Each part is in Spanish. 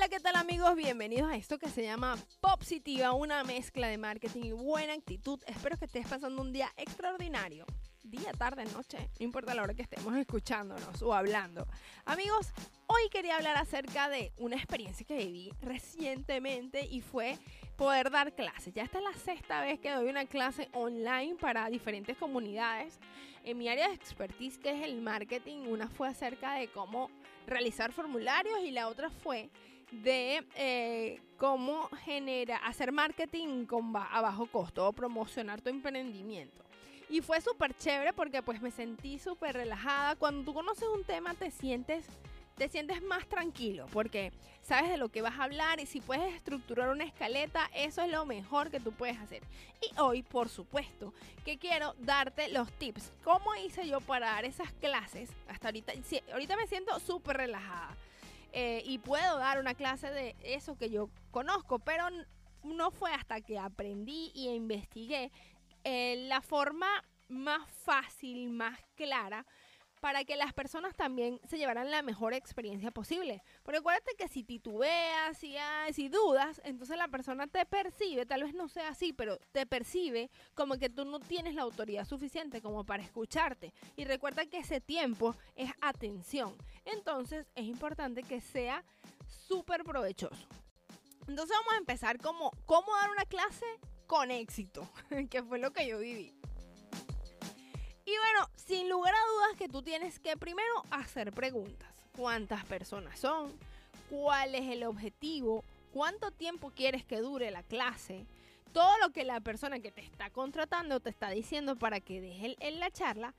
Hola, ¿qué tal amigos? Bienvenidos a esto que se llama Positiva, una mezcla de marketing y buena actitud. Espero que estés pasando un día extraordinario. Día, tarde, noche, no importa la hora que estemos escuchándonos o hablando. Amigos, hoy quería hablar acerca de una experiencia que viví recientemente y fue poder dar clases. Ya esta es la sexta vez que doy una clase online para diferentes comunidades. En mi área de expertise, que es el marketing, una fue acerca de cómo realizar formularios y la otra fue de eh, cómo genera, hacer marketing con a bajo costo o promocionar tu emprendimiento. Y fue súper chévere porque pues me sentí súper relajada. Cuando tú conoces un tema te sientes te sientes más tranquilo porque sabes de lo que vas a hablar y si puedes estructurar una escaleta, eso es lo mejor que tú puedes hacer. Y hoy, por supuesto, que quiero darte los tips. ¿Cómo hice yo para dar esas clases? Hasta ahorita, ahorita me siento súper relajada. Eh, y puedo dar una clase de eso que yo conozco, pero no fue hasta que aprendí y investigué eh, la forma más fácil, más clara para que las personas también se llevaran la mejor experiencia posible. Porque acuérdate que si titubeas, si, si dudas, entonces la persona te percibe, tal vez no sea así, pero te percibe como que tú no tienes la autoridad suficiente como para escucharte. Y recuerda que ese tiempo es atención. Entonces es importante que sea súper provechoso. Entonces vamos a empezar como cómo dar una clase con éxito, que fue lo que yo viví. Y bueno, sin lugar a dudas que tú tienes que primero hacer preguntas. ¿Cuántas personas son? ¿Cuál es el objetivo? ¿Cuánto tiempo quieres que dure la clase? Todo lo que la persona que te está contratando te está diciendo para que deje en la charla,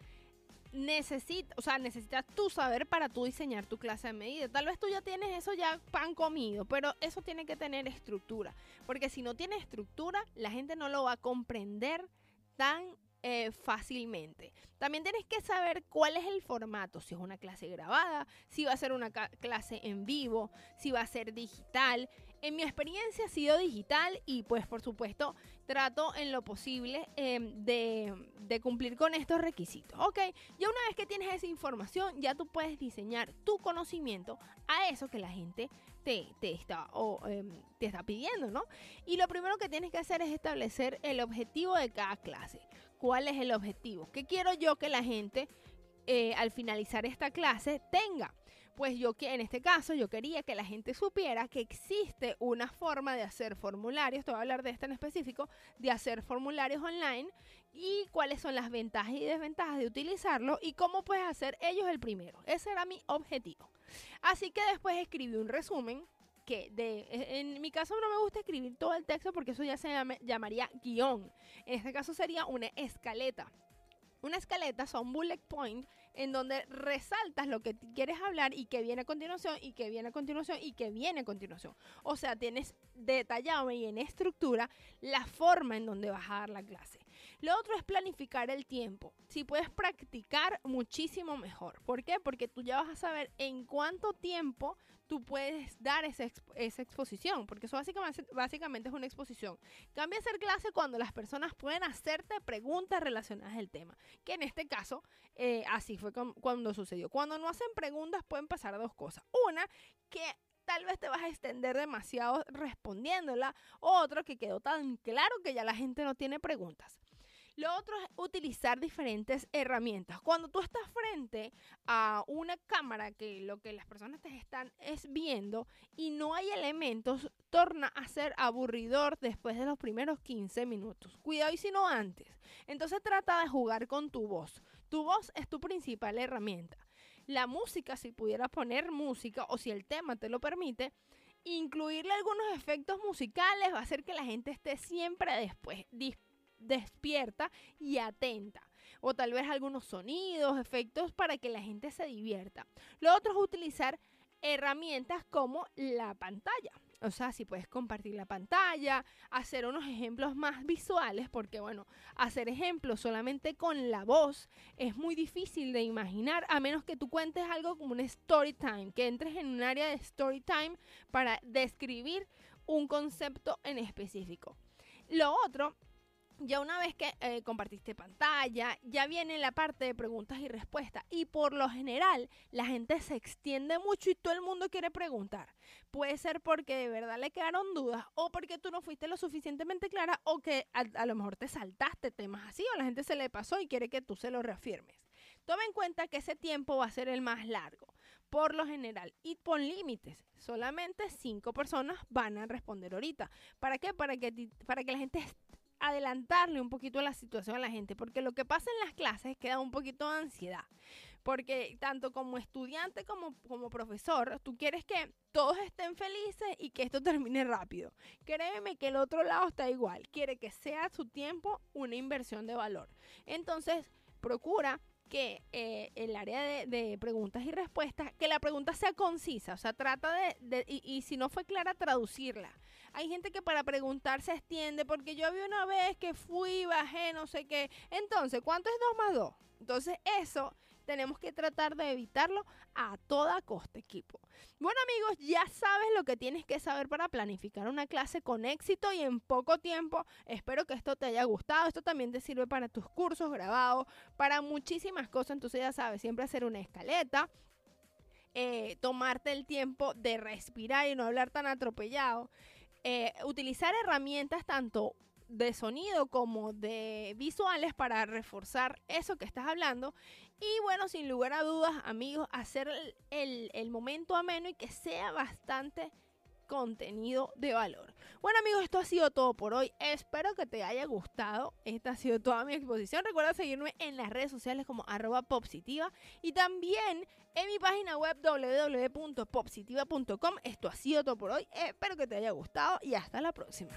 necesita, o sea, necesitas tú saber para tú diseñar tu clase de medida. Tal vez tú ya tienes eso ya pan comido, pero eso tiene que tener estructura, porque si no tiene estructura, la gente no lo va a comprender tan eh, fácilmente. También tienes que saber cuál es el formato, si es una clase grabada, si va a ser una clase en vivo, si va a ser digital. En mi experiencia ha sido digital y pues por supuesto trato en lo posible em, de, cumplir con estos requisitos. Ok, ya una vez que tienes esa información, ya tú puedes diseñar tu conocimiento a eso que la gente te, está, em, te está pidiendo, ¿no? Y lo primero que tienes que hacer es establecer el objetivo de cada clase. ¿Cuál es el objetivo? ¿Qué quiero yo que la gente eh, al finalizar esta clase tenga? Pues yo que en este caso yo quería que la gente supiera que existe una forma de hacer formularios, te voy a hablar de esta en específico, de hacer formularios online y cuáles son las ventajas y desventajas de utilizarlo y cómo puedes hacer ellos el primero. Ese era mi objetivo. Así que después escribí un resumen de, en mi caso no me gusta escribir todo el texto porque eso ya se llamaría guion. En este caso sería una escaleta. Una escaleta son bullet point en donde resaltas lo que quieres hablar y que viene a continuación y que viene a continuación y que viene a continuación. O sea, tienes detallado y en estructura la forma en donde vas a dar la clase. Lo otro es planificar el tiempo. Si puedes practicar, muchísimo mejor. ¿Por qué? Porque tú ya vas a saber en cuánto tiempo tú puedes dar esa, exposición, porque eso básicamente, es una exposición. Cambia a ser clase cuando las personas pueden hacerte preguntas relacionadas al tema, que en este caso eh, así fue cuando sucedió. Cuando no hacen preguntas pueden pasar dos cosas. Una, que tal vez te vas a extender demasiado respondiéndola. Otro, que quedó tan claro que ya la gente no tiene preguntas. Lo otro es utilizar diferentes herramientas. Cuando tú estás frente a una cámara que lo que las personas te están es viendo y no hay elementos, torna a ser aburridor después de los primeros 15 minutos. Cuidado y si no antes. Entonces trata de jugar con tu voz. Tu voz es tu principal herramienta. La música, si pudieras poner música o si el tema te lo permite, incluirle algunos efectos musicales va a hacer que la gente esté siempre después dispuesta despierta y atenta. O tal vez algunos sonidos, efectos para que la gente se divierta. Lo otro es utilizar herramientas como la pantalla. O sea, si puedes compartir la pantalla, hacer unos ejemplos más visuales, porque bueno, hacer ejemplos solamente con la voz es muy difícil de imaginar, a menos que tú cuentes algo como un story time, que entres en un área de story time para describir un concepto en específico. Lo otro ya una vez que eh, compartiste pantalla, ya viene la parte de preguntas y respuestas. Y por lo general, la gente se extiende mucho y todo el mundo quiere preguntar. Puede ser porque de verdad le quedaron dudas o porque tú no fuiste lo suficientemente clara o que a, lo mejor te saltaste temas así o la gente se le pasó y quiere que tú se lo reafirmes. Toma en cuenta que ese tiempo va a ser el más largo, por lo general, y pon límites. Solamente cinco personas van a responder ahorita. ¿Para qué? Para que, para que la gente adelantarle un poquito la situación a la gente, porque lo que pasa en las clases es que da un poquito de ansiedad, porque tanto como estudiante como como profesor, tú quieres que todos estén felices y que esto termine rápido. Créeme que el otro lado está igual, quiere que sea su tiempo una inversión de valor. Entonces, procura que eh, el área de, preguntas y respuestas, que la pregunta sea concisa, o sea, trata de, y, y, si no fue clara, traducirla. Hay gente que para preguntar se extiende, porque yo vi una vez que fui, bajé, no sé qué. Entonces, ¿cuánto es 2 más 2? Entonces, eso tenemos que tratar de evitarlo a toda costa, equipo. Bueno amigos, ya sabes lo que tienes que saber para planificar una clase con éxito y en poco tiempo. Espero que esto te haya gustado. Esto también te sirve para tus cursos grabados, para muchísimas cosas. Entonces ya sabes, siempre hacer una escaleta. Eh, tomarte el tiempo de respirar y no hablar tan atropellado. Eh, utilizar herramientas tanto de sonido como de visuales para reforzar eso que estás hablando. Y bueno, sin lugar a dudas, amigos, hacer el, el, momento ameno y que sea bastante contenido de valor. Bueno amigos, esto ha sido todo por hoy. Espero que te haya gustado. Esta ha sido toda mi exposición. Recuerda seguirme en las redes sociales como arroba popsitiva y también en mi página web www.popsitiva.com. Esto ha sido todo por hoy. Espero que te haya gustado y hasta la próxima.